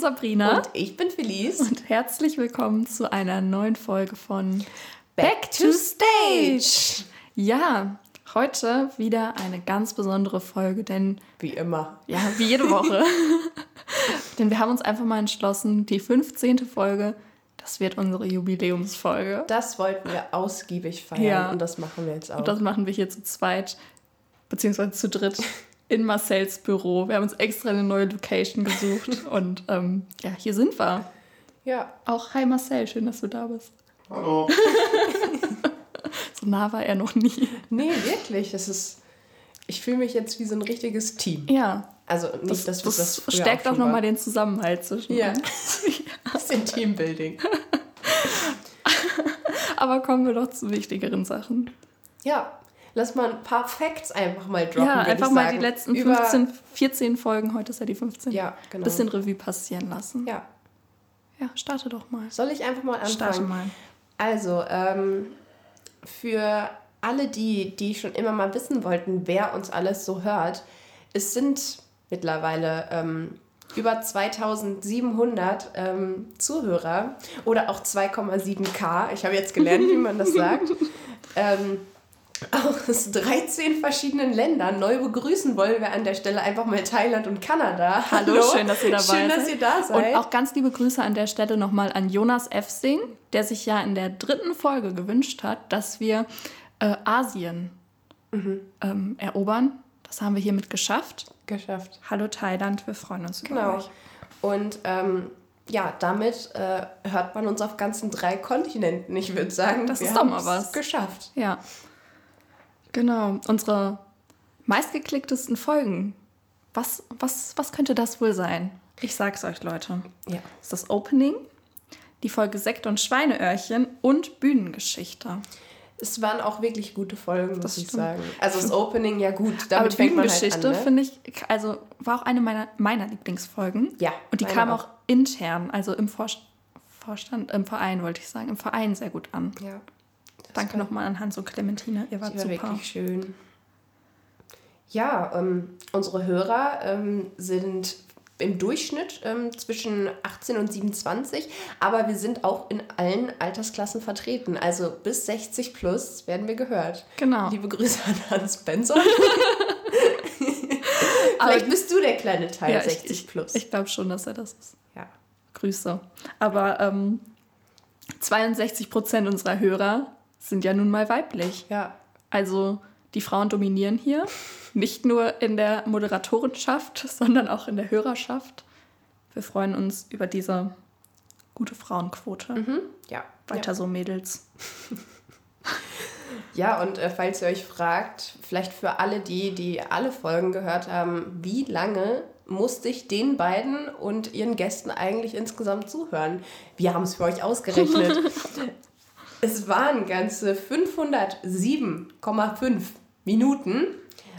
bin Sabrina. Und ich bin Felice. Und herzlich willkommen zu einer neuen Folge von Back to Stage. Ja, heute wieder eine ganz besondere Folge, denn Wie immer. ja, wie jede Woche. denn wir haben uns einfach mal entschlossen, die 15. Folge, das wird unsere Jubiläumsfolge. Das wollten wir ausgiebig feiern Ja. und das machen wir jetzt auch. Und das machen wir hier zu zweit, beziehungsweise zu dritt in Marcells Büro. Wir haben uns extra eine neue Location gesucht und ähm, ja, hier sind wir. ja, Auch hi Marcel, schön, dass du da bist. Hallo. So nah war er noch nie. nee, wirklich. Das ist. Ich fühle mich jetzt wie so ein richtiges Team. Ja, Also nicht, das, dass das, das früher stärkt auch schon nochmal den Zusammenhalt zwischen Ja. uns. Bisschen Teambuilding. Aber kommen wir doch zu wichtigeren Sachen. Ja, lass mal ein paar Facts einfach mal droppen. ja, einfach mal die letzten Über, 15, 14 Folgen, heute ist ja die 15, Ja, genau. bisschen Revue passieren lassen. Ja, Ja, starte doch mal. soll ich einfach mal anfangen? Starte mal. Also, ähm, für alle die, die schon immer mal wissen wollten, wer uns alles so hört, es sind mittlerweile ähm, über 2700 ähm, Zuhörer oder auch 2,7k. Ich habe jetzt gelernt, wie man das sagt. ähm, aus 13 verschiedenen Ländern. Neu begrüßen wollen wir an der Stelle einfach mal Thailand und Kanada. Hallo, schön, dass ihr dabei Schön, seid. dass ihr da seid. Und auch ganz liebe Grüße an der Stelle nochmal an Jonas Efsing, der sich ja in der dritten Folge gewünscht hat, dass wir äh, Asien Mhm. ähm, erobern. Das haben wir hiermit geschafft. geschafft. Hallo Thailand, wir freuen uns über Genau. euch. Und ähm, ja, damit äh, hört man uns auf ganzen drei Kontinenten. Ich würde sagen, Das wir ist doch mal was. geschafft. Ja. Genau. Unsere meistgeklicktesten Folgen. Was, was, was könnte das wohl sein? Ich sag's euch, Leute. Ja. Das ist das Opening, die Folge Sekt und Schweineöhrchen und Bühnengeschichte. Es waren auch wirklich gute Folgen, muss Das ich stimmt. sagen. Also das Opening, ja gut, damit Aber fängt man halt Bühnengeschichte an, ne? finde ich, also war auch eine meiner, meiner Lieblingsfolgen. Ja, Und die kam auch. auch intern, also im Vor Vorstand, im Verein wollte ich sagen, im Verein sehr gut an. Ja, Danke nochmal an Hans und Clementine, ihr wart war super. wirklich schön. Ja, ähm, unsere Hörer ähm, sind im Durchschnitt ähm, zwischen 18 und 27, aber wir sind auch in allen Altersklassen vertreten. Also bis 60 plus werden wir gehört. Genau. Liebe Grüße an Hans Benson. Vielleicht bist du der kleine Teil Ja, ich, 60 ich, plus. ich glaube schon, dass er das ist. ja. Grüße. Aber ähm, 62 Prozent unserer Hörer sind ja nun mal weiblich. ja, Also die Frauen dominieren hier, nicht nur in der Moderatorenschaft, sondern auch in der Hörerschaft. Wir freuen uns über diese gute Frauenquote. ja. Weiter so, Mädels. Ja, und äh, falls ihr euch fragt, vielleicht für alle die, die alle Folgen gehört haben, wie lange musste ich den beiden und ihren Gästen eigentlich insgesamt zuhören? Wir haben es für euch ausgerechnet. es waren ganze 507,5 Minuten.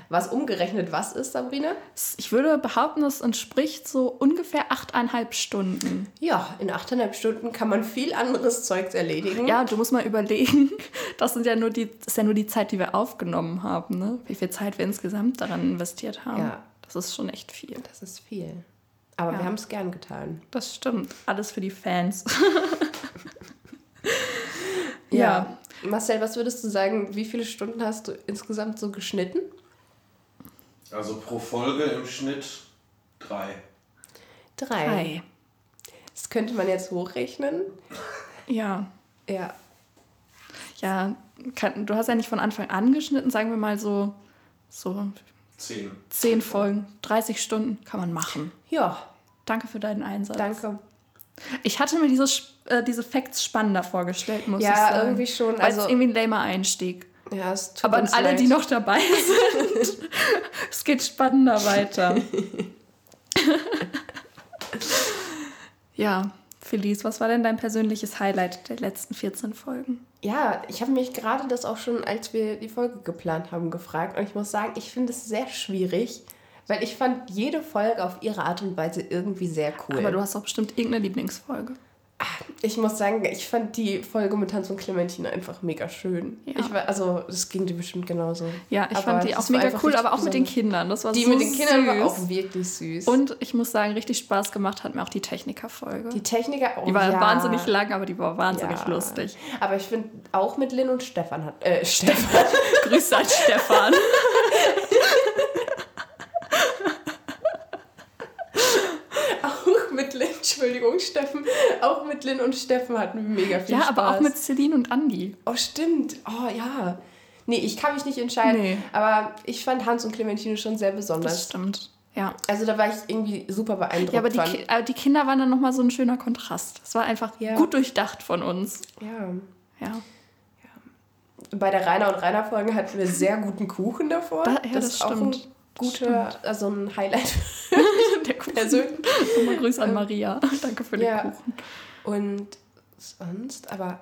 Was umgerechnet was ist, Sabrina? Ich würde behaupten, es entspricht so ungefähr achteinhalb Stunden. Ja, in 8,5 Stunden kann man viel anderes Zeugs erledigen. Ja, du musst mal überlegen, das, sind ja nur die, das ist ja nur die Zeit, die wir aufgenommen haben. Ne? Wie viel Zeit wir insgesamt daran investiert haben. Ja. Das ist schon echt viel. Das ist viel. Aber Ja. wir haben es gern getan. Das stimmt. Alles für die Fans. Ja. Marcel, was würdest du sagen, wie viele Stunden hast du insgesamt so geschnitten? Also pro Folge im Schnitt drei. Drei. Hi. Das könnte man jetzt hochrechnen. Ja. Ja. Ja, kann, du hast ja nicht von Anfang an geschnitten, sagen wir mal so, so Zehn. 10 Folgen, 30 Stunden kann man machen. Ja, Danke für deinen Einsatz. danke. Ich hatte mir dieses, äh, diese Facts spannender vorgestellt, muss Ja, ich sagen. irgendwie schon, Weil also- es irgendwie ein lamer Einstieg. Ja, es tut Aber an alle, leid. die noch dabei sind, es geht spannender weiter. Ja, Felice, was war denn dein persönliches Highlight der letzten 14 Folgen? Ja, ich habe mich gerade das auch schon, als wir die Folge geplant haben, gefragt. Und ich muss sagen, ich finde es sehr schwierig, weil ich fand jede Folge auf ihre Art und Weise irgendwie sehr cool. Aber du hast doch bestimmt irgendeine Lieblingsfolge. Ich muss sagen, ich fand die Folge mit Hans und Clementine einfach mega schön. Ja. Ich war, also, das ging dir bestimmt genauso. Ja, ich Aber fand die auch mega cool, aber auch mit den besonders. Kindern. Das war Die so mit den Kindern war auch wirklich süß. Und ich muss sagen, richtig Spaß gemacht hat mir auch die Techniker-Folge. die Techniker, oh, Die war ja. wahnsinnig lang, aber die war wahnsinnig Ja. lustig. Aber ich finde, auch mit Lynn und Stefan hat. Äh, Stefan. Grüße an Stefan. auch mit Lynn, Entschuldigung, Steffen. Auch mit Lynn und Steffen hatten wir mega viel Ja, Spaß. aber auch mit Celine und Andi. Oh, stimmt. Oh, ja. Nee, ich kann mich nicht entscheiden. Nee. Aber ich fand Hans und Clementine schon sehr Das besonders. stimmt. Ja. Also da war ich irgendwie super beeindruckt Ja, aber die, von. Ki aber die Kinder waren dann nochmal so ein schöner Kontrast. Es war einfach Ja. gut durchdacht von uns. Ja. Ja. Bei der Rainer und Rainer Folge hatten wir sehr guten Kuchen davor. Da- ja, das ist auch stimmt. Ein guter, also ein Highlight Der Kuchen. Nochmal Grüße an Maria. Danke für den Ja. Kuchen. Und sonst, aber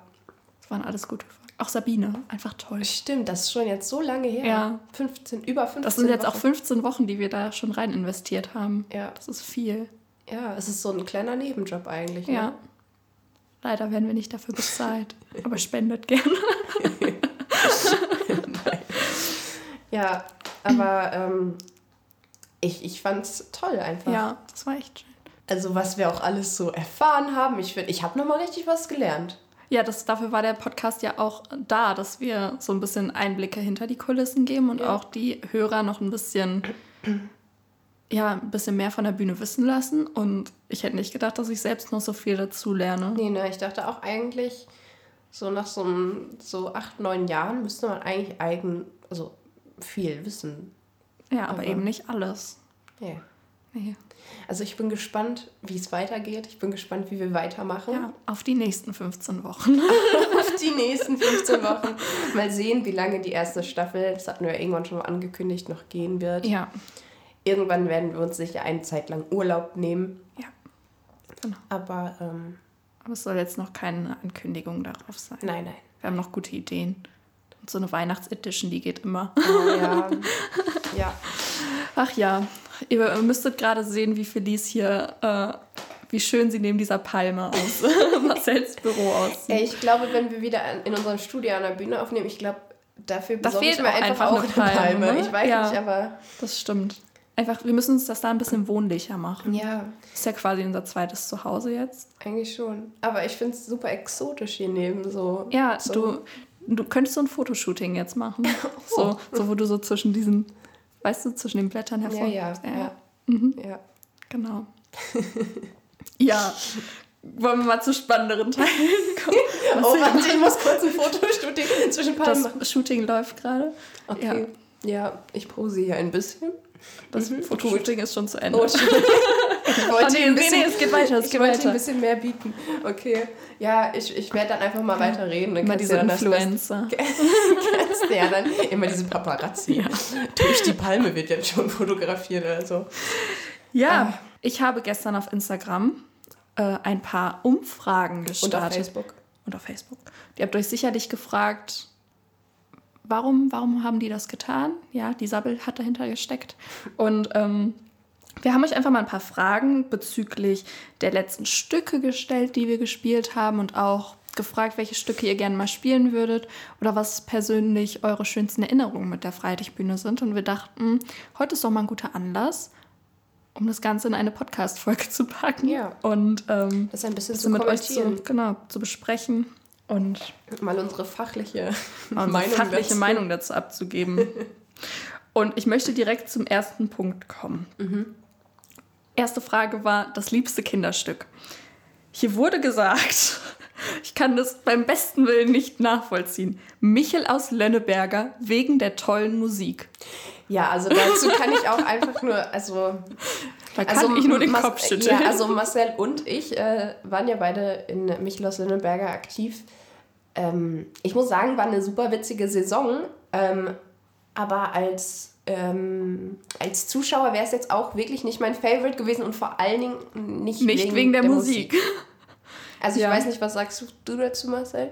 Das waren alles gute Folgen. Auch Sabine, einfach toll. stimmt, das ist schon jetzt so lange her. Ja. 15, über 15 Das sind jetzt auch Wochen. 15 Wochen, die wir da schon rein investiert haben. Ja. Das ist viel. Ja, es ist so ein kleiner Nebenjob eigentlich. Ne? Ja. Leider werden wir nicht dafür bezahlt. Aber spendet gerne. Ja, aber ähm, ich, ich fand's toll einfach. Ja, das war echt schön. Also was wir auch alles so erfahren haben. Ich finde, ich habe nochmal richtig was gelernt. Ja, das, dafür war der Podcast ja auch da, dass wir so ein bisschen Einblicke hinter die Kulissen geben und Ja. auch die Hörer noch ein bisschen, ja, ein bisschen mehr von der Bühne wissen lassen. Und ich hätte nicht gedacht, dass ich selbst noch so viel dazu lerne. Nee, ne, ich dachte auch eigentlich, so nach so, einem, so acht, neun Jahren müsste man eigentlich eigen, also viel wissen. Ja, aber, Aber- eben nicht alles. Ja. Nee. Also ich bin gespannt, wie es weitergeht. Ich bin gespannt, wie wir weitermachen. Ja, auf die nächsten 15 Wochen. Auf die nächsten 15 Wochen. Mal sehen, wie lange die erste Staffel, das hatten wir ja irgendwann schon mal angekündigt, noch gehen wird. ja, Irgendwann werden wir uns sicher eine Zeit lang Urlaub nehmen. ja. Genau. Aber ähm, Aber es soll jetzt noch keine Ankündigung darauf sein. nein, nein. Wir haben noch gute Ideen. Und so eine Weihnachtsedition, die geht immer. Oh, ja. ja. Ach ja, ihr müsstet gerade sehen, wie Felice hier, äh, wie schön sie neben dieser Palme aus Marcells Büro aussieht. Ey, ich glaube, wenn wir wieder in unserem Studio an der Bühne aufnehmen, ich glaube, dafür Da fehlt mir einfach, einfach auch eine eine Palme. Palme, ne? Ich weiß Ja. nicht, aber Das stimmt. Einfach, wir müssen uns das da ein bisschen wohnlicher machen. ja, Ist ja quasi unser zweites Zuhause jetzt. eigentlich schon. Aber ich finde es super exotisch hier neben so. Ja, so. du, du könntest so ein Fotoshooting jetzt machen. So, so, wo du so zwischen diesen, weißt du, zwischen den Blättern Ja, hervor. ja, ja. Mhm. ja. Genau. ja. Wollen wir mal zu spannenderen Teilen kommen? Oh, warte, ich muss kurz ein Fotostudio zwischen Palmen machen. Das Shooting läuft gerade. Okay. Ja. ich pose hier ein bisschen. Das Mhm, Fotoshooting ist schon zu Ende. Oh. Ich wollte hier ein bisschen, nee, es geht weiter, es ich geht wollte weiter. ein bisschen mehr bieten. Okay. Ja, ich, ich werde dann einfach mal weiterreden. Dann Immer diese dann das Influencer. Beste- ja, dann immer diese Paparazzi. Durch die Palme wird jetzt schon fotografiert oder so. Ja, Ah. ich habe gestern auf Instagram äh, ein paar Umfragen Und gestartet. auf Facebook. Und auf Facebook. Die habt euch sicherlich gefragt, warum, warum haben die das getan? Ja, die Sabbel hat dahinter gesteckt. Und ähm, wir haben euch einfach mal ein paar Fragen bezüglich der letzten Stücke gestellt, die wir gespielt haben und auch gefragt, welche Stücke ihr gerne mal spielen würdet oder was persönlich eure schönsten Erinnerungen mit der Freilichtbühne sind. Und wir dachten, heute ist doch mal ein guter Anlass, um das Ganze in eine Podcast-Folge zu packen Ja. und ähm, Das ein bisschen das zu mit euch zu, genau, zu besprechen und Mal unsere fachliche unsere Meinung fachliche dazu. Meinung dazu abzugeben. Und ich möchte direkt zum ersten Punkt kommen. Mhm. Erste Frage war das liebste Kinderstück. Hier wurde gesagt, ich kann das beim besten Willen nicht nachvollziehen. Michel aus Lönneberger wegen der tollen Musik. Ja, also dazu kann ich auch einfach nur, also Da kann also ich nur den Mas- Kopf schütteln. Ja, also Marcel und ich äh, waren ja beide in Michelos Lönneberger aktiv. Ähm, ich muss sagen, war eine super witzige Saison. Ähm, aber als ähm, als Zuschauer wäre es jetzt auch wirklich nicht mein Favorite gewesen und vor allen Dingen nicht, Nicht wegen, der, Musik. Also ich Ja. weiß nicht, was sagst du dazu, Marcel?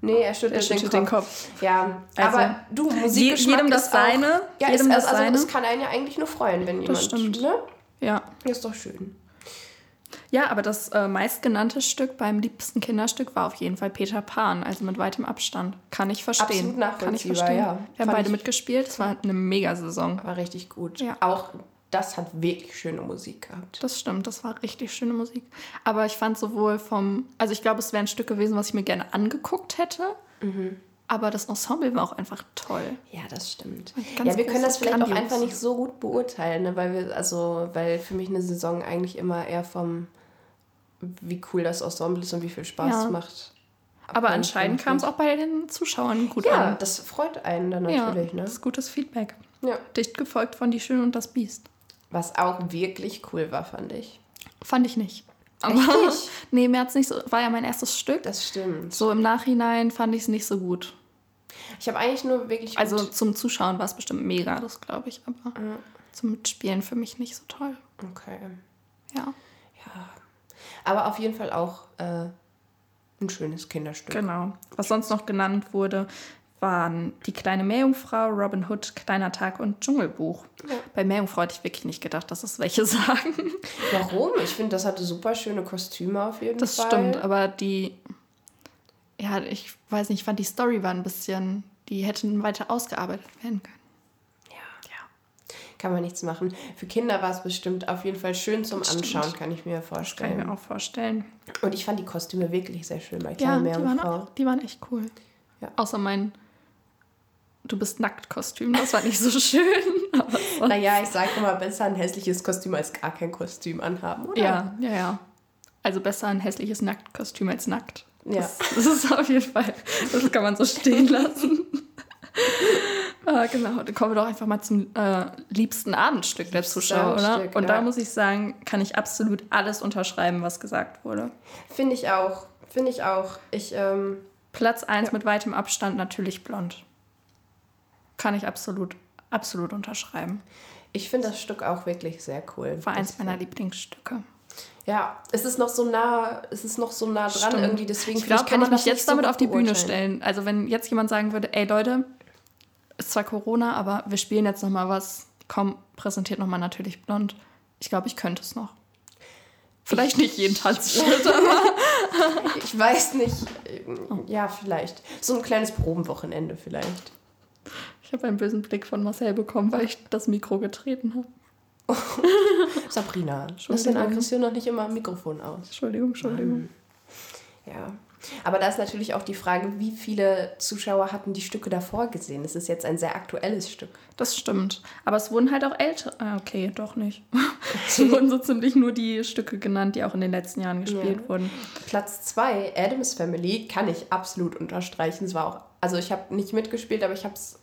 Nee, er schüttelt, Er schüttelt den, den Kopf. Kopf. Ja, Also, aber du, Musikgeschmack jedem das ist seine, Auch, ja, jedem ist, das also seine. es kann einen ja eigentlich nur freuen, wenn jemand, stimmt. ne? Ja. Ist doch schön. Ja, aber das äh, meistgenannte Stück beim liebsten Kinderstück war auf jeden Fall Peter Pan, also mit weitem Abstand. Kann ich verstehen. Absolut Kann ich nachvollziehbar, verstehen. ja. Wir haben beide mitgespielt, es war eine Mega-Saison. War richtig gut. Ja. Auch das hat wirklich schöne Musik gehabt. Das stimmt, das war richtig schöne Musik. Aber ich fand sowohl vom, also ich glaube, es wäre ein Stück gewesen, was ich mir gerne angeguckt hätte. Mhm. Aber das Ensemble war auch einfach toll. Ja, das stimmt. Ja, wir können das vielleicht auch Grandios. einfach nicht so gut beurteilen, ne? weil wir, also, weil für mich eine Saison eigentlich immer eher vom, wie cool das Ensemble ist und wie viel Spaß Ja. es macht. Aber anscheinend kam es auch bei den Zuschauern gut Ja, an. das freut einen dann ja, natürlich, ne? das ist gutes Feedback. Ja. Dicht gefolgt von Die Schöne und das Biest. Was auch wirklich cool war, fand ich. Fand ich nicht. Aber nicht? nee, mir hat's nicht so, war ja mein erstes Stück. Das stimmt. So im Nachhinein fand ich es nicht so gut. Ich habe eigentlich nur wirklich. Also zum Zuschauen war es bestimmt mega, das glaube ich, aber zum Mitspielen für mich nicht so toll. Okay. Ja, Ja. Aber auf jeden Fall auch äh, ein schönes Kinderstück. genau. Was sonst noch genannt wurde, waren Die kleine Meerjungfrau, Robin Hood, Kleiner Tag und Dschungelbuch. Bei Meerjungfrau hätte ich wirklich nicht gedacht, dass es welche sagen. Warum? Ich finde, das hatte super schöne Kostüme auf jeden Das Fall. stimmt, aber die, ja, ich weiß nicht, ich fand die Story war ein bisschen, die hätten weiter ausgearbeitet werden können. Ja. Kann man nichts machen. Für Kinder war es bestimmt auf jeden Fall schön zum stimmt. Anschauen, kann ich mir Kann ich vorstellen. mir auch vorstellen. Und ich fand die Kostüme wirklich sehr schön bei Ja, Kleine die waren, auch, die waren echt cool. Ja. Außer mein Du bist nackt Kostüm, das war nicht so schön. Naja, ich sage immer, besser ein hässliches Kostüm als gar kein Kostüm anhaben, oder? ja, ja, ja. Also besser ein hässliches Nacktkostüm als nackt. Ja. Das, das ist auf jeden Fall, das kann man so stehen lassen. ah, genau, dann kommen wir doch einfach mal zum äh, liebsten Abendstück der Zuschauer, oder? Und ja. da muss ich sagen, kann ich absolut alles unterschreiben, was gesagt wurde. Finde ich auch. Finde ich auch. Ich, ähm, Platz 1 mit weitem Abstand natürlich blond. Kann ich absolut, absolut unterschreiben. ich finde das Stück auch wirklich sehr cool. War eins meiner Lieblingsstücke. Ja, es ist noch so nah, es ist noch so nah dran Stimmt. irgendwie, deswegen Ich glaube, kann ich mich jetzt damit auf die Bühne stellen, also wenn jetzt jemand sagen würde, ey Leute, ist zwar Corona, aber wir spielen jetzt noch mal was, komm, präsentiert noch mal natürlich blond. Ich glaube, ich könnte es noch. Vielleicht nicht jeden Tanzschritt, aber Ich weiß nicht. Oh. Ja, vielleicht. So ein kleines Probenwochenende vielleicht. Ich habe einen bösen Blick von Marcel bekommen, weil ich das Mikro getreten habe. Sabrina, lass deine Aggression noch nicht immer am Mikrofon aus. Entschuldigung, Entschuldigung. Ja. Aber da ist natürlich auch die Frage, wie viele Zuschauer hatten die Stücke davor gesehen? Es ist jetzt ein sehr aktuelles Stück. Das stimmt. Aber es wurden halt auch ältere. Ah, okay, doch nicht. es wurden so ziemlich nur die Stücke genannt, die auch in den letzten Jahren gespielt Ja. wurden. Platz 2, Adams Family, kann ich absolut unterstreichen. Es war auch, also ich habe nicht mitgespielt, aber ich habe es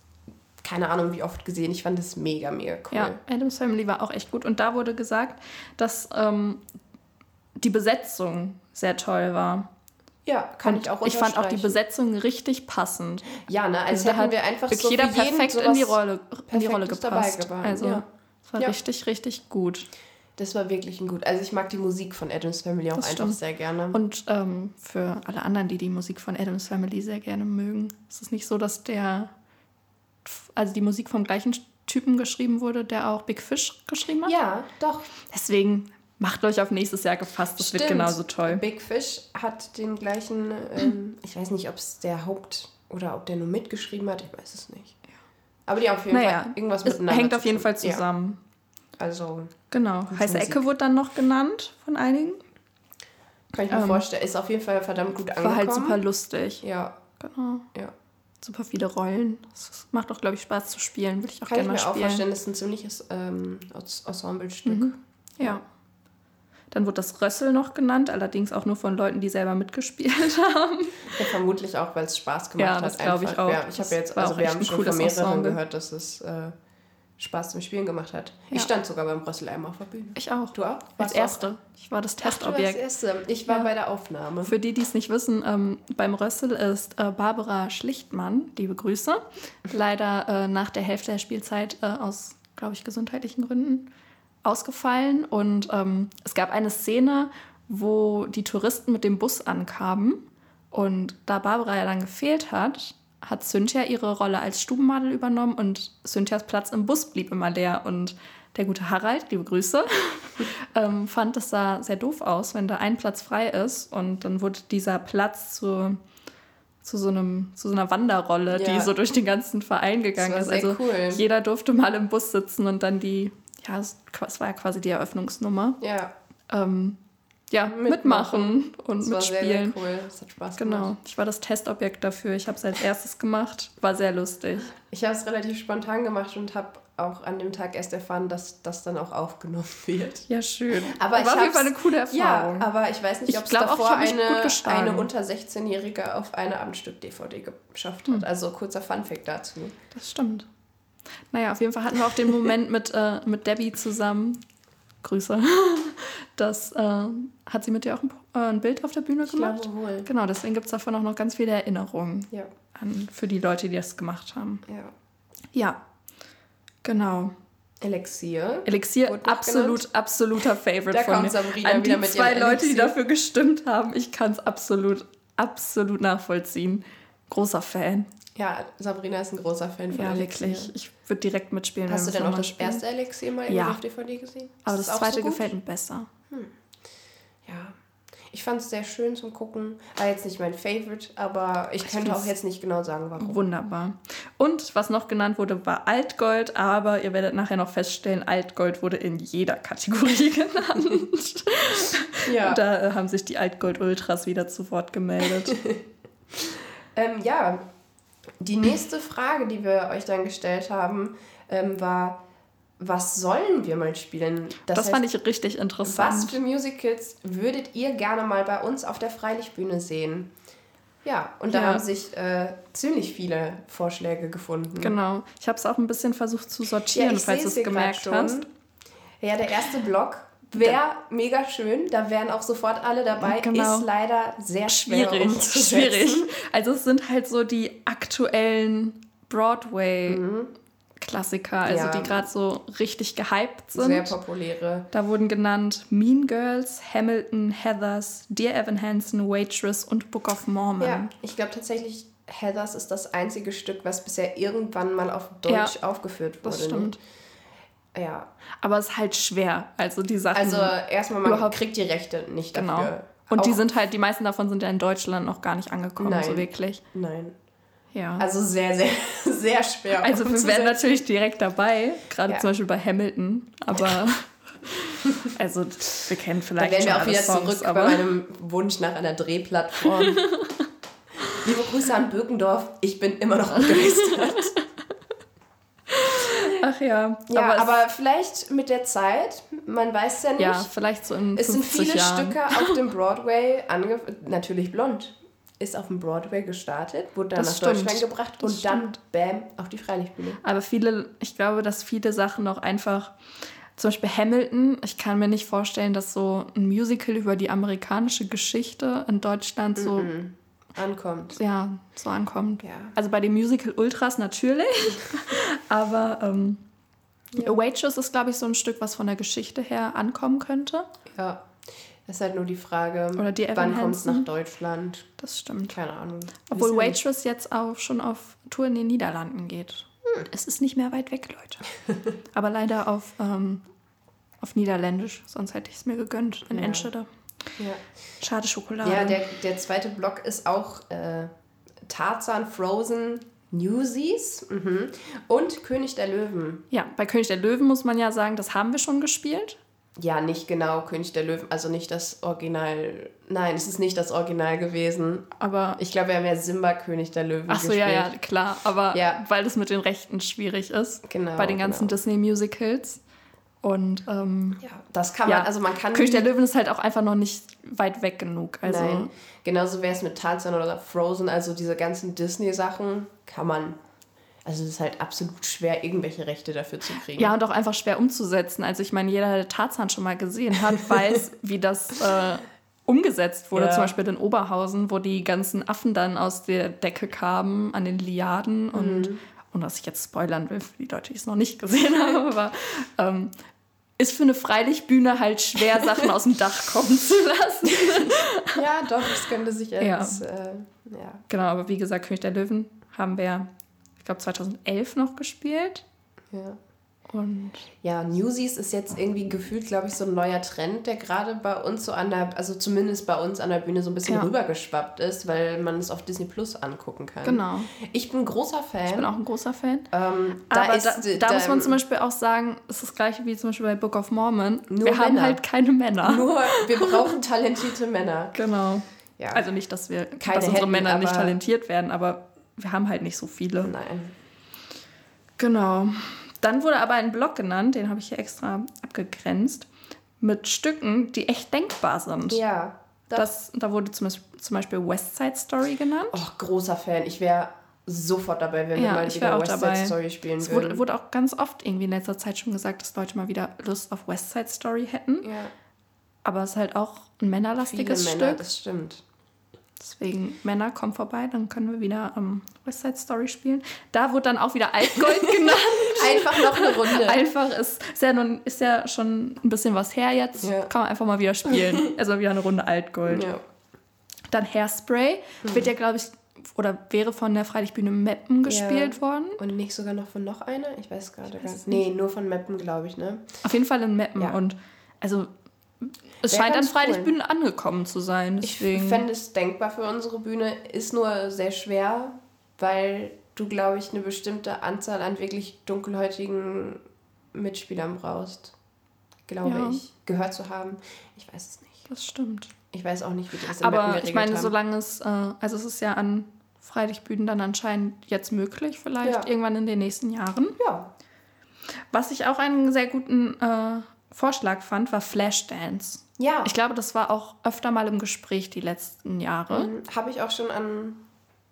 keine Ahnung wie oft gesehen. Ich fand es mega, mega cool. Ja, Adams Family war auch echt gut. Und da wurde gesagt, dass ähm, die Besetzung sehr toll war. Ja, kann Und ich auch Ich fand auch die. Besetzung richtig passend. Ja, ne, als Also da hat wir einfach so jeder perfekt in die Rolle, in die Rolle gepasst. Also ja. es war Ja. richtig, richtig gut. Das war wirklich ein gut. Also ich mag die Musik von Adams Family auch Das einfach stimmt. sehr gerne. Und ähm, für alle anderen, die die Musik von Adams Family sehr gerne mögen, ist es nicht so, dass der, also die Musik vom gleichen Typen geschrieben wurde, der auch Big Fish geschrieben hat. ja, doch. Deswegen macht euch auf nächstes Jahr gefasst, das wird Stimmt. genauso toll. Big Fish hat den gleichen, ähm, ich weiß nicht, ob es der Haupt- oder ob der nur mitgeschrieben hat, ich weiß es nicht. Aber die haben auf jeden Naja, Fall irgendwas miteinander hängt auf jeden. Fall zusammen. Ja, also Genau. Heiße Musik. Ecke wurde dann noch genannt von einigen. kann ich mir Ähm, vorstellen, ist auf jeden Fall verdammt gut angekommen. War halt super lustig. Ja, Genau. ja. Super viele Rollen. Es macht auch, glaube ich, Spaß zu spielen. Würde ich auch Kann ich gerne mir mal auch spielen. vorstellen, das ist ein ziemliches ähm, Ens- Ensemblestück. Mhm. Ja. Dann wurde das Rössel noch genannt, allerdings auch nur von Leuten, die selber mitgespielt haben. Ja, vermutlich auch, weil es Spaß gemacht Ja, hat. das glaub ich auch. Ja, ich habe jetzt, also auch wir haben schon von mehreren Ensemble. gehört, dass es äh, Spaß zum Spielen gemacht hat. Ja. Ich stand sogar beim Brüssel einmal auf der Bühne. Ich auch. Du auch? Als Warst du Erste. Ich war das Ach, du Testobjekt. Erste. Ich war Ja. bei der Aufnahme. Für die, die es nicht wissen, ähm, beim Rössel ist äh, Barbara Schlichtmann, liebe Grüße, leider äh, nach der Hälfte der Spielzeit äh, aus, glaube ich, gesundheitlichen Gründen ausgefallen. Und ähm, es gab eine Szene, wo die Touristen mit dem Bus ankamen. Und da Barbara ja dann gefehlt hat, hat Cynthia ihre Rolle als Stubenmadel übernommen und Cynthias Platz im Bus blieb immer leer. Und der gute Harald, liebe Grüße, ähm, fand es sah sehr doof aus, wenn da ein Platz frei ist. Und dann wurde dieser Platz zu, zu, so, einem, zu so einer Wanderrolle, Ja. die so durch den ganzen Verein gegangen ist. Also cool. jeder durfte mal im Bus sitzen und dann die, ja, es es war ja quasi die Eröffnungsnummer. Ja, Ähm, ja, Mitmachen. mitmachen, und das war sehr, sehr mitspielen. cool. Das hat Spaß Genau, gemacht. ich war das Testobjekt dafür. Ich habe es als erstes gemacht. War sehr lustig. Ich habe es relativ spontan gemacht und habe auch an dem Tag erst erfahren, dass das dann auch aufgenommen wird. Ja, schön. Aber ich war auf jeden Fall eine coole Erfahrung. Ja, aber ich weiß nicht, Ich ob es auch, davor gut eine, eine unter 16-Jährige auf eine Abendstück-DVD geschafft Hm. hat. Also kurzer Funfact dazu. Das stimmt. Naja, auf jeden Fall hatten wir auch den Moment mit, äh, mit Debbie zusammen. Grüße. Das äh, hat sie mit dir auch ein, äh, ein Bild auf der Bühne Ich gemacht. glaube wohl. Genau, deswegen gibt es davon auch noch ganz viele Erinnerungen Ja, an, für die Leute, die das gemacht haben. ja. Ja, genau. Elixier. Elixier, absolut, genannt? absolut Favorite Da von kommt mir. Sabrina An die wieder mit zwei Leute, die dafür gestimmt haben, ich kann es absolut, absolut nachvollziehen. Großer Fan. Ja, Sabrina ist ein großer Fan von Ja, Elixier. wirklich. Ich würde direkt mitspielen. Hast du denn auch das spielen. erste Elixier mal Ja. auf DVD gesehen? Aber Ist das auch zweite so gefällt mir besser. Ja. Ich fand es sehr schön zum Gucken. War jetzt nicht mein Favorite, aber ich könnte find's auch jetzt nicht genau sagen, warum. Wunderbar. Und was noch genannt wurde, war Altgold, aber ihr werdet nachher noch feststellen, Altgold wurde in jeder Kategorie genannt. Ja. Da äh, haben sich die Altgold-Ultras wieder zu Wort gemeldet. Ähm, ja, die nächste Frage, die wir euch dann gestellt haben, ähm, war, was sollen wir mal spielen? Das, fand ich richtig interessant. Was für Musicals würdet ihr gerne mal bei uns auf der Freilichtbühne sehen? Ja, und da Ja. haben sich äh, ziemlich viele Vorschläge gefunden. Genau. Ich habe es auch ein bisschen versucht zu Ja, sortieren, ich falls du es gemerkt hast. Ja, der erste Block wäre mega schön. Da wären auch sofort alle dabei. Genau. Ist leider sehr schwer Schwierig, umzusetzen. schwierig. Also es sind halt so die aktuellen Broadway-Klassiker, also Mhm. Ja. die gerade so richtig gehypt sind. Sehr populäre. Da wurden genannt Mean Girls, Hamilton, Heathers, Dear Evan Hansen, Waitress und Book of Mormon. Ja, ich glaube tatsächlich, Heathers ist das einzige Stück, was bisher irgendwann mal auf Deutsch aufgeführt wurde. das stimmt. Ne? Ja, Aber es ist halt schwer. Also die Sachen. also erstmal, man überhaupt- kriegt die Rechte nicht genau. dafür. Und die sind halt, die meisten davon sind ja in Deutschland noch gar nicht angekommen, Nein. so wirklich. Nein. Ja. Also sehr, sehr, sehr schwer. Also wir wären natürlich direkt dabei, gerade Ja. zum Beispiel bei Hamilton, aber also wir kennen Da vielleicht wären schon wir auch wieder Songs, zurück bei aber meinem Wunsch nach einer Drehplattform. Liebe Grüße an Birkendorf, ich bin immer noch begeistert. Ach ja, Ja, aber, aber, vielleicht mit der Zeit, man weiß ja nicht. ja, vielleicht so in es sind 50 viele Jahren. Stücke auf dem Broadway, ange natürlich blond, ist auf dem Broadway gestartet, wurde dann Das nach stimmt. Deutschland gebracht Das und dann, bam, auf die Freilichtbühne. Aber viele, ich glaube, dass viele Sachen auch einfach, zum Beispiel Hamilton, ich kann mir nicht vorstellen, dass so ein Musical über die amerikanische Geschichte in Deutschland so, Ankommt. ja, so ankommt. Ja. Also bei den Musical Ultras natürlich, aber ähm, Waitress ist, glaube ich, so ein Stück, was von der Geschichte her ankommen könnte. Ja. Das ist halt nur die Frage, die wann kommt es nach Deutschland? Das stimmt. Keine Ahnung. Obwohl. Waitress jetzt auch schon auf Tour in den Niederlanden geht. Es ist nicht mehr weit weg, Leute. Aber leider auf, ähm, auf Niederländisch, sonst hätte ich es mir gegönnt in Ja. Enschede. Ja. Schade Schokolade. Ja, der, der zweite Block ist auch äh, Tarzan, Frozen, Newsies mhm. und König der Löwen. ja, bei König der Löwen muss man ja sagen, das haben wir schon gespielt. Ja, nicht genau König der Löwen, also nicht das Original. Nein, es ist nicht das Original gewesen. Aber Ich glaube, wir haben ja Simba König der Löwen Ach so, gespielt. ja, ja, klar. Aber Ja. weil das mit den Rechten schwierig ist. Genau, Bei den ganzen genau. Disney-Musicals. Und ähm, Ja, das kann ja, man, also man kann König der Löwen ist halt auch einfach noch nicht weit weg genug. Also Nein, genauso wäre es mit Tarzan oder Frozen, also diese ganzen Disney-Sachen kann man. Also es ist halt absolut schwer, irgendwelche Rechte dafür zu kriegen. Ja, und auch einfach schwer umzusetzen. Also ich meine, jeder, der Tarzan schon mal gesehen hat, weiß, wie das äh, umgesetzt wurde. Ja. Zum Beispiel in Oberhausen, wo die ganzen Affen dann aus der Decke kamen an den Liaden. Und, Mhm. und was ich jetzt spoilern will, für die Leute, die es noch nicht gesehen haben, aber ähm, ist für eine Freilichtbühne halt schwer, Sachen aus dem Dach kommen zu lassen. Ja, doch, das könnte sich Ja. als, äh, ja. Genau, aber wie gesagt, König der Löwen haben wir, ich glaube, 2011 noch gespielt. ja. Und Ja, Newsies ist jetzt irgendwie gefühlt, glaube ich, so ein neuer Trend, der gerade bei uns so an der, also zumindest bei uns an der Bühne so ein bisschen Ja. rübergeschwappt ist, weil man es auf Disney Plus angucken kann. genau, Ich bin großer Fan. ich bin auch ein großer Fan. ähm, da Aber ist, da, da, muss man zum Beispiel auch sagen, es ist das gleiche wie zum Beispiel bei Book of Mormon. Nur wir haben Männer. halt keine Männer. nur, wir brauchen talentierte Männer. Genau. Ja. Also nicht, dass wir Keine dass unsere hätten, Männer nicht talentiert werden, aber wir haben halt nicht so viele. Nein. Genau. Dann wurde aber ein Blog genannt, den habe ich hier extra abgegrenzt, mit Stücken, die echt denkbar sind. Ja. Das, da wurde zum, Beispiel- zum Beispiel West Side Story genannt. Oh, großer Fan. Ich wäre sofort dabei, wenn wir Ja, mal ich wär wieder West dabei. Side Story spielen Es würden. wurde, wurde auch ganz oft irgendwie in letzter Zeit schon gesagt, dass Leute mal wieder Lust auf West Side Story hätten. ja, Aber es ist halt auch ein viele männerlastiges Männer, Stück. das stimmt. Deswegen, Männer, kommen vorbei, dann können wir wieder ähm, West Side Story spielen. Da wurde dann auch wieder Altgold genannt. Einfach noch eine Runde. Einfach ist, ist, ja nun, ist ja schon ein bisschen was her jetzt. Ja. Kann man einfach mal wieder spielen. Also wieder eine Runde Altgold. ja. Dann Hairspray. Wird ja, glaube ich, oder wäre von der Freilichtbühne Meppen gespielt worden. Und nicht sogar noch von noch einer? Ich weiß gerade gar nicht. Nee, nur von Mappen, glaube ich, ne? Auf jeden Fall in Meppen. Ja. Und also es Wär scheint an ganz cool. Freilichtbühnen angekommen zu sein. Ich Deswegen. fände es denkbar für unsere Bühne, ist nur sehr schwer, weil du, glaube ich, eine bestimmte Anzahl an wirklich dunkelhäutigen Mitspielern brauchst. Glaube Ja. ich. Gehört zu haben. Ich weiß es nicht. das stimmt. Ich weiß auch nicht, wie die das Mappen Aber ich meine, haben. solange es, äh, also es ist ja an Freilichtbühnen dann anscheinend jetzt möglich, vielleicht Ja. irgendwann in den nächsten Jahren. Ja. Was ich auch einen sehr guten äh, Vorschlag fand, war Flashdance. Ja. Ich glaube, das war auch öfter mal im Gespräch die letzten Jahre. Ähm, Habe ich auch schon an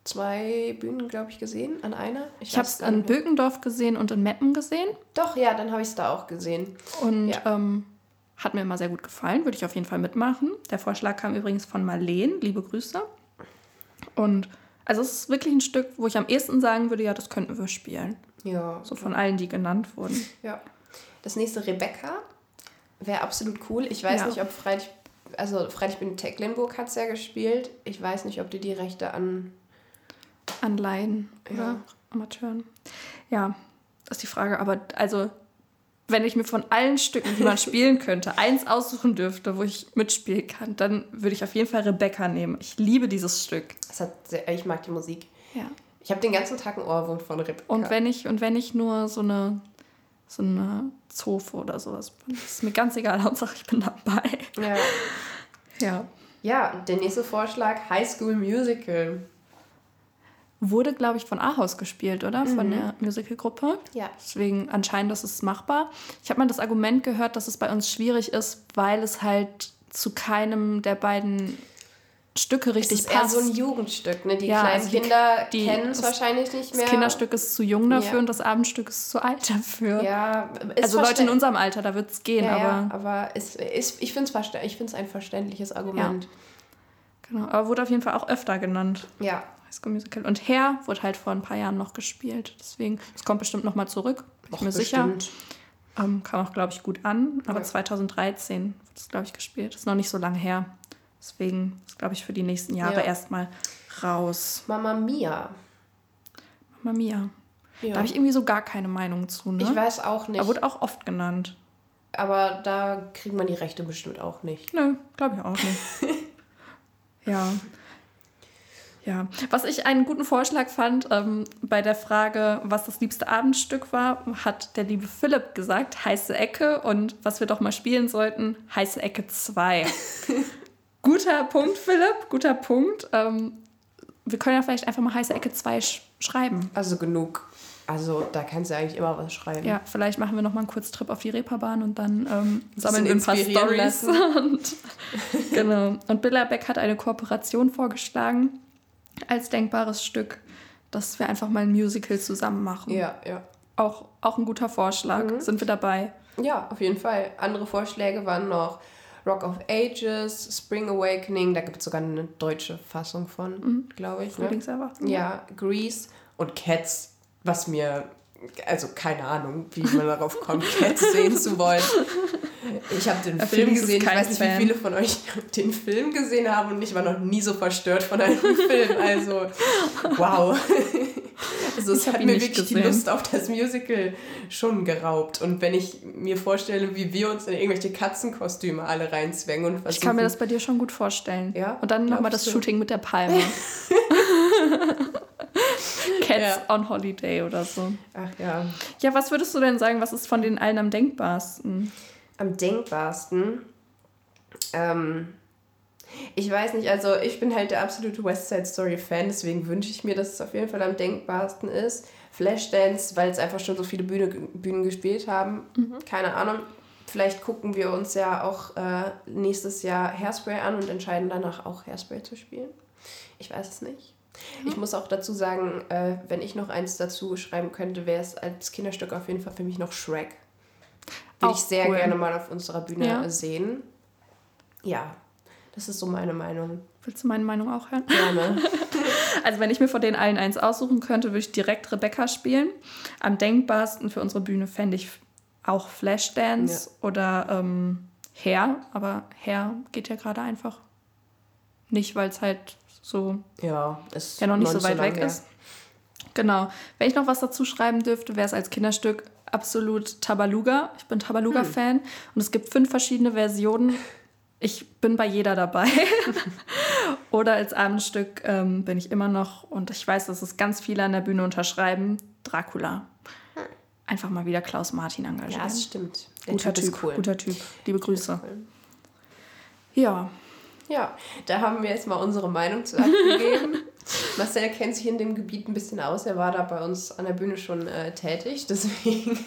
zwei Bühnen, glaube ich, gesehen. An einer. Ich habe weiß es mehr. Bökendorf gesehen und in Meppen gesehen. Doch, ja, dann habe ich es da auch gesehen. Und Ja. ähm, hat mir immer sehr gut gefallen, würde ich auf jeden Fall mitmachen. Der Vorschlag kam übrigens von Marleen, liebe Grüße. Und also es ist wirklich ein Stück, wo ich am ehesten sagen würde, ja, das könnten wir spielen. Ja. So von allen, die genannt wurden. Ja. Das nächste Rebecca wäre absolut cool. Ich weiß Ja. nicht, ob Freitag, also Freitag bin Tecklenburg hat es ja gespielt. Ich weiß nicht, ob die die Rechte an. An Laien oder Ja. Amateuren. Ja, das ist die Frage. Aber also, wenn ich mir von allen Stücken, die man spielen könnte, eins aussuchen dürfte, wo ich mitspielen kann, dann würde ich auf jeden Fall Rebecca nehmen. Ich liebe dieses Stück. Sehr, ich mag die Musik. Ja. Ich habe den ganzen Tag einen Ohrwurm von Rebecca. Und wenn ich, und wenn ich nur so eine, so eine Zofe oder sowas bin, ist mir ganz egal, Hauptsache ich bin dabei. ja. Ja. ja, der nächste Vorschlag: High School Musical. Wurde, glaube ich, von Ahaus gespielt, oder? Von der Musicalgruppe. Ja. Deswegen anscheinend, das ist machbar. Ich habe mal das Argument gehört, dass es bei uns schwierig ist, weil es halt zu keinem der beiden Stücke Es richtig ist eher passt. so ein Jugendstück. Ne? Die Ja, kleinen also die- Kinder kennen es wahrscheinlich nicht mehr. das Kinderstück ist zu jung dafür Ja. und das Abendstück ist zu alt dafür. Ja, ist also Leute in unserem Alter, da wird es gehen, ja, aber ja, aber ist, ist, ich finde es ich find's ein verständliches Argument. genau. Aber wurde auf jeden Fall auch öfter genannt. Ja. High School Musical. Und Hair wurde halt vor ein paar Jahren noch gespielt. Deswegen, es kommt bestimmt noch mal zurück. Bin ich Och, mir sicher. bestimmt. Ähm, kam auch, glaube ich, gut an. Aber Ja. 2013 wird es, glaube ich, gespielt. Ist noch nicht so lange her. Deswegen ist, glaube ich, für die nächsten Jahre Ja. erstmal raus. Mama Mia. Mama Mia. Ja. Da habe ich irgendwie so gar keine Meinung zu. Ne? ich weiß auch nicht. Aber wurde auch oft genannt. aber da kriegt man die Rechte bestimmt auch nicht. Nö, glaube ich auch nicht. ja. Ja, was ich einen guten Vorschlag fand, ähm, bei der Frage, was das liebste Abendstück war, hat der liebe Philipp gesagt, heiße Ecke und was wir doch mal spielen sollten, heiße Ecke 2. guter Punkt, Philipp, guter Punkt. Ähm, wir können ja vielleicht einfach mal heiße Ecke 2 sch schreiben. Also genug. Also da kannst du eigentlich immer was schreiben. Ja, vielleicht machen wir noch mal einen Kurztrip auf die Reeperbahn und dann ähm, sammeln wir ein paar Stories. Und, genau. Und Billerbeck hat eine Kooperation vorgeschlagen als denkbares Stück. dass wir einfach mal ein Musical zusammen machen. Ja, ja. Auch, auch ein guter Vorschlag. Mhm. Sind wir dabei? Ja, auf jeden Fall. Andere Vorschläge waren noch Rock of Ages, Spring Awakening, da gibt es sogar eine deutsche Fassung von, glaube ich. Ne? Frühlingserwachen. Ja, Grease und Cats, was mir, also keine Ahnung, wie man darauf kommt, Cats sehen zu wollen. Ich habe den Film gesehen, ich weiß nicht, Fan. wie viele von euch den Film gesehen haben und ich war noch nie so verstört von einem Film. Also, wow. Also es hat mir wirklich die gesehen. Lust auf das Musical schon geraubt. Und wenn ich mir vorstelle, wie wir uns in irgendwelche Katzenkostüme alle reinzwängen und versuchen... Ich kann mir das bei dir schon gut vorstellen. Ja? Und dann nochmal das du? Shooting mit der Palme. Cats Ja. on Holiday oder so. Ach ja. Ja, was würdest du denn sagen, was ist von den allen am denkbarsten? Am denkbarsten. Ähm, ich weiß nicht, also ich bin halt der absolute West Side Story Fan, deswegen wünsche ich mir, dass es auf jeden Fall am denkbarsten ist. Flashdance, weil es einfach schon so viele Bühne, Bühnen gespielt haben. Keine Ahnung. Vielleicht gucken wir uns ja auch äh, nächstes Jahr Hairspray an und entscheiden danach auch Hairspray zu spielen. Ich weiß es nicht. Ich muss auch dazu sagen, äh, wenn ich noch eins dazu schreiben könnte, wäre es als Kinderstück auf jeden Fall für mich noch Shrek. Würde Auch ich sehr cool. gerne mal auf unserer Bühne Ja. sehen. Ja, das ist so meine Meinung. Willst du meine Meinung auch hören? Gerne. Also wenn ich mir von den allen eins aussuchen könnte, würde ich direkt Rebecca spielen. Am denkbarsten für unsere Bühne fände ich auch Flashdance oder ähm, Hair. Aber Hair geht ja gerade einfach nicht, weil es halt so ja, ist ja noch nicht so weit weg her. ist. Genau. Wenn ich noch was dazu schreiben dürfte, wäre es als Kinderstück absolut Tabaluga. Ich bin Tabaluga-Fan und es gibt fünf verschiedene Versionen. Ich bin bei jeder dabei. Oder als Abendstück ähm, bin ich immer noch, und ich weiß, dass es ganz viele an der Bühne unterschreiben, Dracula. Einfach mal wieder Klaus Martin engagieren. Ja, das stimmt. Der guter Typ Typ, cool. guter Typ. Liebe Grüße. Cool. Ja, Ja, da haben wir jetzt mal unsere Meinung zu abgegeben. Marcel kennt sich in dem Gebiet ein bisschen aus. Er war da bei uns an der Bühne schon äh, tätig. Deswegen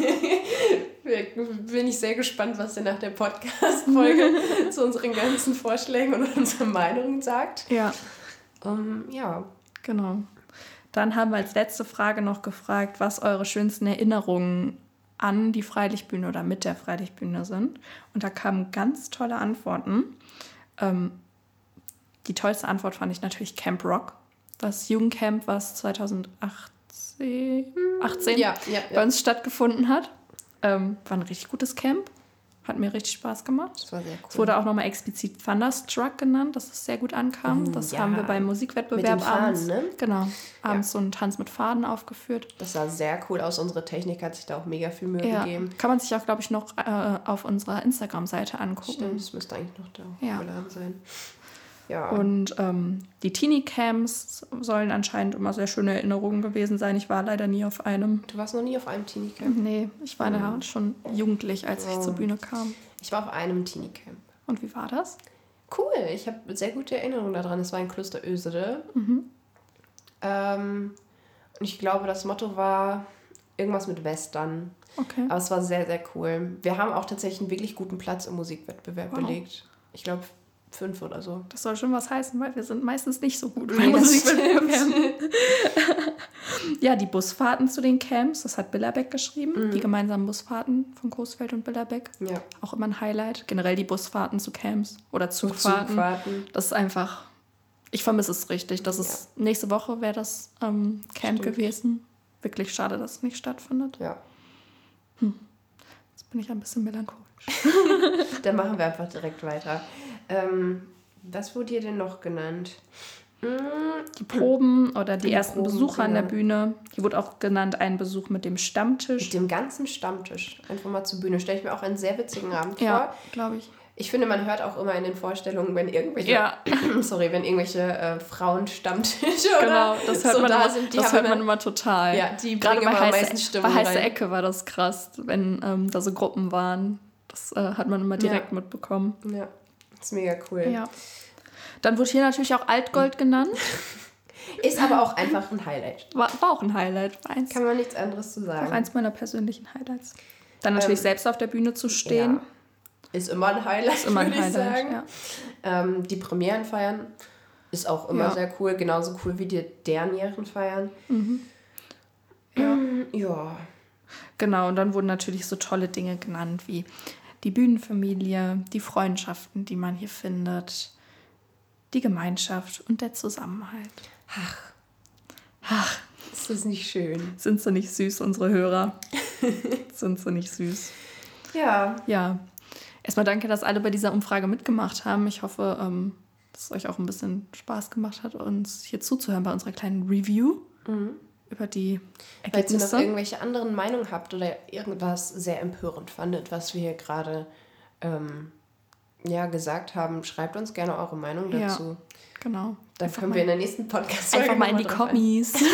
bin ich sehr gespannt, was er nach der Podcast-Folge zu unseren ganzen Vorschlägen und unseren Meinungen sagt. ja. Ähm, ja, Genau. Dann haben wir als letzte Frage noch gefragt, was eure schönsten Erinnerungen an die Freilichtbühne oder mit der Freilichtbühne sind. Und da kamen ganz tolle Antworten. Ähm, die tollste Antwort fand ich natürlich Camp Rock, das Jugendcamp, was 2018 18 ja, ja, bei ja. uns stattgefunden hat. Ähm, war ein richtig gutes Camp. Hat mir richtig Spaß gemacht. Das war sehr cool. Es wurde auch nochmal explizit Thunderstruck genannt, dass es sehr gut ankam. Oh, das ja. haben wir beim Musikwettbewerb Mit den Fahnen, abends. ne? Genau. Abends so einen Tanz mit Faden aufgeführt. Das sah sehr cool aus. Unsere Technik hat sich da auch mega viel Mühe Ja. gegeben. Kann man sich auch, glaube ich, noch äh, auf unserer Instagram-Seite angucken. Stimmt, das müsste eigentlich noch da Ja. sein. Ja. Und ähm, die Teenie-Camps sollen anscheinend immer sehr schöne Erinnerungen gewesen sein. Ich war leider nie auf einem. du warst noch nie auf einem Teenie-Camp? Nee, ich war da schon jugendlich, als ich Oh. zur Bühne kam. Ich war auf einem Teenie-Camp. Und wie war das? Cool, ich habe sehr gute Erinnerungen daran. Es war in Kloster Ösede. Ähm, und ich glaube, das Motto war irgendwas mit Western. Okay. Aber es war sehr, sehr cool. Wir haben auch tatsächlich einen wirklich guten Platz im Musikwettbewerb Wow. belegt. Ich glaube, fünf oder so. Das soll schon was heißen, weil wir sind meistens nicht so gut. Musikwettbewerben. ja, die Busfahrten zu den Camps, das hat Billerbeck geschrieben. Mhm. Die gemeinsamen Busfahrten von Coesfeld und Billerbeck. Ja. Auch immer ein Highlight. Generell die Busfahrten zu Camps oder Zugfahrten. Zugfahrten. Das ist einfach, ich vermisse es richtig. Das ist, nächste Woche wäre das ähm, Camp Stimmt. gewesen. Wirklich schade, dass es nicht stattfindet. Ja. Jetzt bin ich ein bisschen melancholisch. Dann machen wir einfach direkt weiter. Ähm, was wurde hier denn noch genannt? Mm, Die Proben oder die, Die ersten Proben, Besucher an der ja. Bühne. Hier wurde auch genannt ein Besuch mit dem Stammtisch. Mit dem ganzen Stammtisch. Einfach mal zur Bühne. Stelle ich mir auch einen sehr witzigen Abend vor. Ja, glaube ich. Ich finde, man hört auch immer in den Vorstellungen, wenn irgendwelche, Ja. sorry, wenn irgendwelche äh, Frauenstammtische Genau, oder das hört, so man, da immer, sind, die das hört man immer- total. Ja, die Gerade bringen bei heiße, bei heiße. Ecke war das krass, wenn ähm, da so Gruppen waren. Das äh, hat man immer direkt mitbekommen. Ja, ist mega cool. Ja. Dann wurde hier natürlich auch Altgold genannt. Ist aber auch einfach ein Highlight. War, war auch ein Highlight. Eins, Kann man nichts anderes zu auch sagen. eins meiner persönlichen Highlights. Dann natürlich Ähm, selbst auf der Bühne zu stehen. Ja. Ist immer ein Highlight, Ist immer ein würde ich Highlight. sagen. Ja. Ähm, die Premieren feiern Ist auch immer Ja. sehr cool, genauso cool wie die deren feiern. Ja. Ja. Genau, und dann wurden natürlich so tolle Dinge genannt wie die Bühnenfamilie, die Freundschaften, die man hier findet, die Gemeinschaft und der Zusammenhalt. Ist das nicht schön? Sind sie nicht süß, unsere Hörer? Sind sie nicht süß? Ja. Ja. Erstmal danke, dass alle bei dieser Umfrage mitgemacht haben. Ich hoffe, ähm, dass es euch auch ein bisschen Spaß gemacht hat, uns hier zuzuhören bei unserer kleinen Review über die Falls ihr noch Ergebnisse. irgendwelche anderen Meinungen habt oder irgendwas sehr empörend fandet, was wir hier gerade ähm, ja, gesagt haben, schreibt uns gerne eure Meinung Ja. dazu. Genau. Dann Einfach können wir in der nächsten podcast Einfach mal in die Kommis.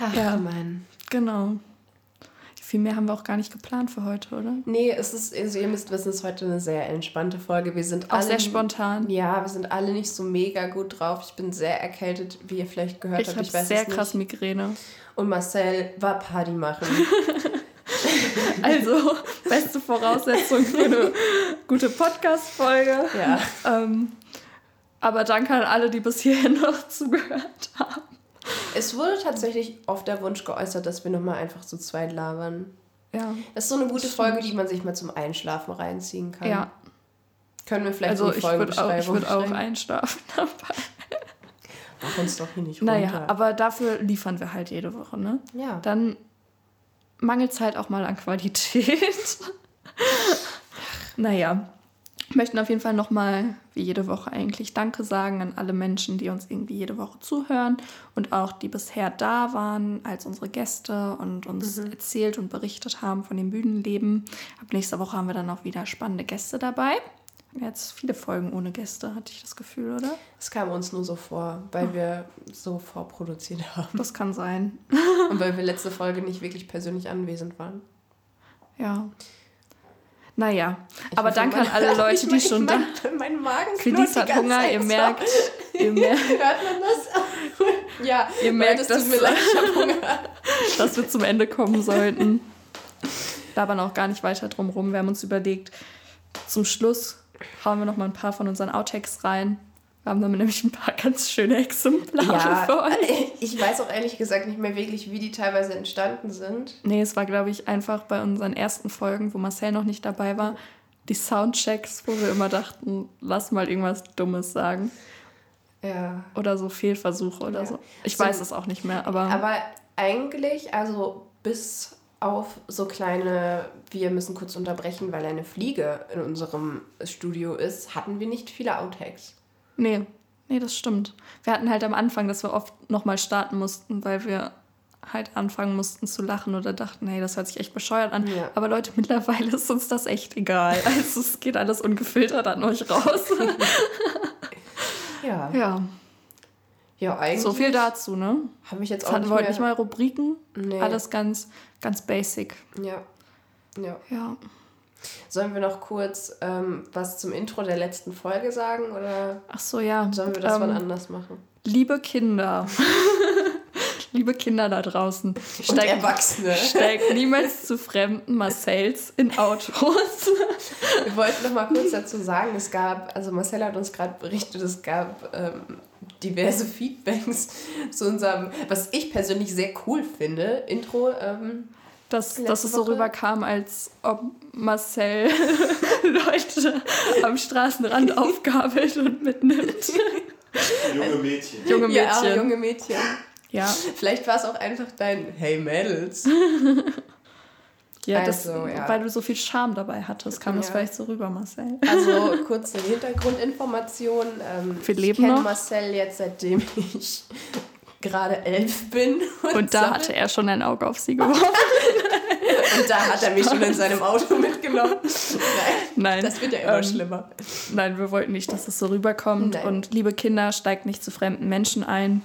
Ach, Ja. Mann. genau. Viel mehr haben wir auch gar nicht geplant für heute, oder? Nee, es ist, also ihr müsst wissen, es ist heute eine sehr entspannte Folge. Wir sind Auch alle sehr spontan. Ja, wir sind alle nicht so mega gut drauf. Ich bin sehr erkältet, wie ihr vielleicht gehört Ich habt. habe Ich weiß sehr es nicht. krass Migräne. Und Marcel war Party machen. Also, beste Voraussetzung für eine gute Podcast-Folge. ja. Ähm, aber danke an alle, die bis hierhin noch zugehört haben. Es wurde tatsächlich oft der Wunsch geäußert, dass wir nochmal einfach zu zweit labern. Ja. Das ist so eine gute. Folge, die man sich mal zum Einschlafen reinziehen kann. Ja, Können wir vielleicht also in die ich würde auch, Folgenbeschreibung würd auch einschlafen dabei. Mach uns doch hier nicht runter. Naja, aber dafür liefern wir halt jede Woche, ne? ja. Dann mangelt es halt auch mal an Qualität. naja, möchten auf jeden Fall nochmal, wie jede Woche eigentlich, Danke sagen an alle Menschen, die uns irgendwie jede Woche zuhören und auch die bisher da waren als unsere Gäste und uns erzählt und berichtet haben von dem Bühnenleben. Ab nächster Woche haben wir dann auch wieder spannende Gäste dabei. Jetzt viele Folgen ohne Gäste, hatte ich das Gefühl, oder? Es kam uns nur so vor, weil wir so vorproduziert haben. Das kann sein. Und weil wir letzte Folge nicht wirklich persönlich anwesend waren. Ja. Naja, Ich aber danke an alle Leute, die schon da. Mein, Magen Felice hat Hunger, ihr merkt, ihr merkt, Hört man das? ja, Ihr merkt, das dass- mir leid, ich hab Hunger. dass wir zum Ende kommen sollten. Labern auch gar nicht weiter drum rum. Wir haben uns überlegt, zum Schluss hauen wir noch mal ein paar von unseren Outtakes rein. Wir haben damit nämlich ein paar ganz schöne Exemplare für euch. ich weiß auch ehrlich gesagt nicht mehr wirklich, wie die teilweise entstanden sind. Nee, es war, glaube ich, einfach bei unseren ersten Folgen, wo Marcel noch nicht dabei war, die Soundchecks, wo wir immer dachten, lass mal irgendwas Dummes sagen. Ja. Oder so Fehlversuche oder Ja. so. Ich So- weiß es auch nicht mehr, aber, Aber eigentlich, also bis auf so kleine, wir müssen kurz unterbrechen, weil eine Fliege in unserem Studio ist, hatten wir nicht viele Outtakes. Nee, nee, das stimmt. Wir hatten halt am Anfang, dass wir oft nochmal starten mussten, weil wir halt anfangen mussten zu lachen oder dachten, hey, das hört sich echt bescheuert an. Ja. Aber Leute, mittlerweile ist uns das echt egal. Also es geht alles ungefiltert an euch raus. Ja. ja, Ja, eigentlich. so viel dazu, ne? Habe ich jetzt auch hatten nicht wir heute mehr. nicht mal Rubriken. Nee. Alles ganz, ganz basic. Ja. Ja. Ja. Sollen wir noch kurz ähm, was zum Intro der letzten Folge sagen oder Ach so, ja. sollen wir das Ähm, wann anders machen? Liebe Kinder. Liebe Kinder da draußen. Steigt, Erwachsene. steigt niemals zu fremden Marcells in Autos. Wir wollten noch mal kurz dazu sagen, es gab, also Marcella hat uns gerade berichtet, es gab ähm, diverse Feedbacks zu unserem, was ich persönlich sehr cool finde, Intro. Ähm, Dass, Letzte dass es so Woche. rüberkam, als ob Marcel Leute am Straßenrand aufgabelt und mitnimmt. Junge Mädchen. Junge Mädchen. Ja, junge Mädchen. Ja, Vielleicht war es auch einfach dein Hey Mädels. ja, das, Also, ja. weil du so viel Charme dabei hattest, kam das Ja. vielleicht so rüber, Marcel. Also kurze Hintergrundinformation. Ähm, Wir leben ich kenne. Marcel jetzt, seitdem ich gerade elf bin. Und da so- hatte er schon ein Auge auf sie geworfen. Und da hat er mich schon in seinem Auto mitgenommen. Nein, Nein, das wird ja immer ähm, schlimmer. Nein, wir wollten nicht, dass es so rüberkommt. Nein. Und liebe Kinder, steigt nicht zu fremden Menschen ein.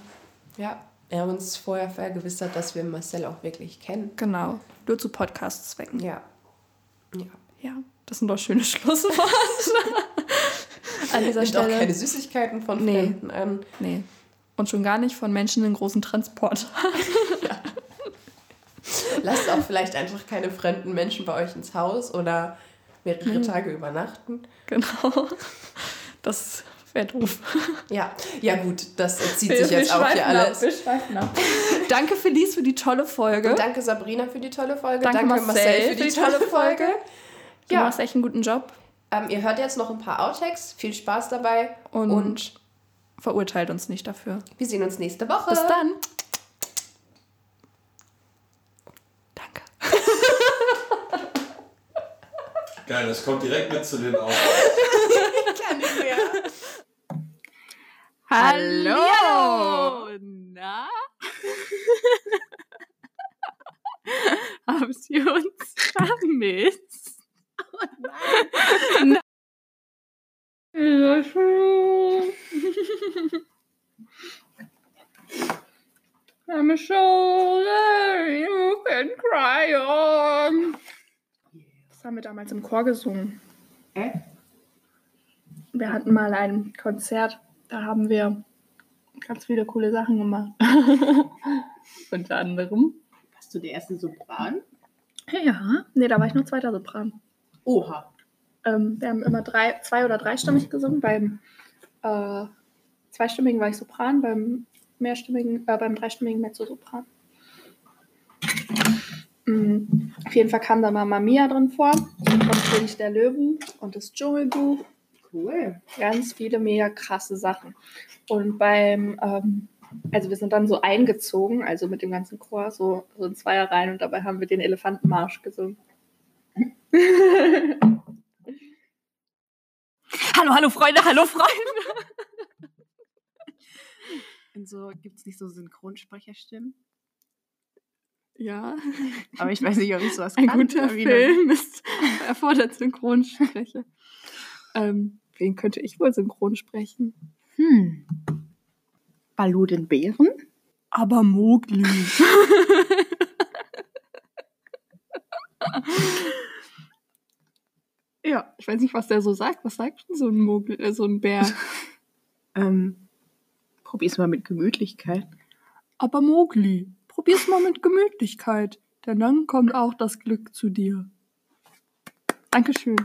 Ja, wir haben uns vorher vergewissert, dass wir Marcel auch wirklich kennen. Genau, nur zu Podcast-Zwecken. Ja. Ja. Ja, das sind doch schöne Schlussworte. An dieser Nimmt auch Stelle. keine Süßigkeiten von Nee. Fremden an. Nee. Und schon gar nicht von Menschen in großen Transport. Lasst auch vielleicht einfach keine fremden Menschen bei euch ins Haus oder mehrere Mhm. Tage übernachten. genau. Das wäre doof. Ja, ja gut, das zieht sich wir jetzt auch hier ab, alles. wir schweifen ab. Danke Felice für die tolle Folge. Und danke Sabrina für die tolle Folge. Danke, Marcel, für die tolle Folge. Du Ja, machst echt einen guten Job ähm, ihr hört jetzt noch ein paar Outtakes. Viel Spaß dabei. und, Und verurteilt uns nicht dafür. wir sehen uns nächste Woche. Bis dann. Geil, das kommt direkt mit zu den Augen. Kann nicht mehr. Hallo! Na? Habt ihr uns vermisst? Oh nein! I'm a shoulder you can cry on. Das haben wir damals im Chor gesungen. Hä? Wir hatten mal ein Konzert, da haben wir ganz viele coole Sachen gemacht. Unter anderem. Warst du der erste Sopran? Ja, nee, da war ich nur zweiter Sopran. Oha. Ähm, wir haben immer drei, zwei- oder dreistimmig gesungen. Beim äh, zweistimmigen war ich Sopran, beim mehrstimmigen, äh, beim dreistimmigen Mezzosopran. Mm, auf jeden Fall kam da Mama Mia drin vor und König der Löwen und das Dschungelbuch. Cool. Ganz viele mega krasse Sachen. Und beim, ähm, also wir sind dann so eingezogen, also mit dem ganzen Chor, so, so in Zweierreihen und dabei haben wir den Elefantenmarsch gesungen. Hallo, hallo Freunde, hallo Freunde! Und so gibt es nicht so Synchronsprecherstimmen. Ja, Aber ich weiß nicht, ob ich sowas ein kann. guter Wie Film ist, erfordert Synchronsprecher. ähm, wen könnte ich wohl synchron sprechen? Hm. Balu den Bären? Aber Mowgli. ja, ich weiß nicht, was der so sagt. Was sagt denn so ein Mowgli, äh, so ein Bär? Ähm, probier's mal mit Gemütlichkeit. Aber Mowgli, probier's mal mit Gemütlichkeit, denn dann kommt auch das Glück zu dir. Dankeschön.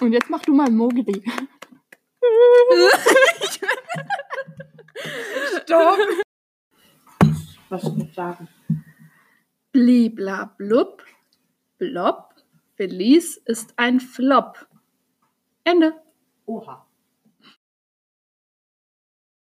Und jetzt mach du mal Mowgli. Stopp! Was soll ich sagen? Bliblablub, blob, Felice ist ein Flop. Ende. Oha.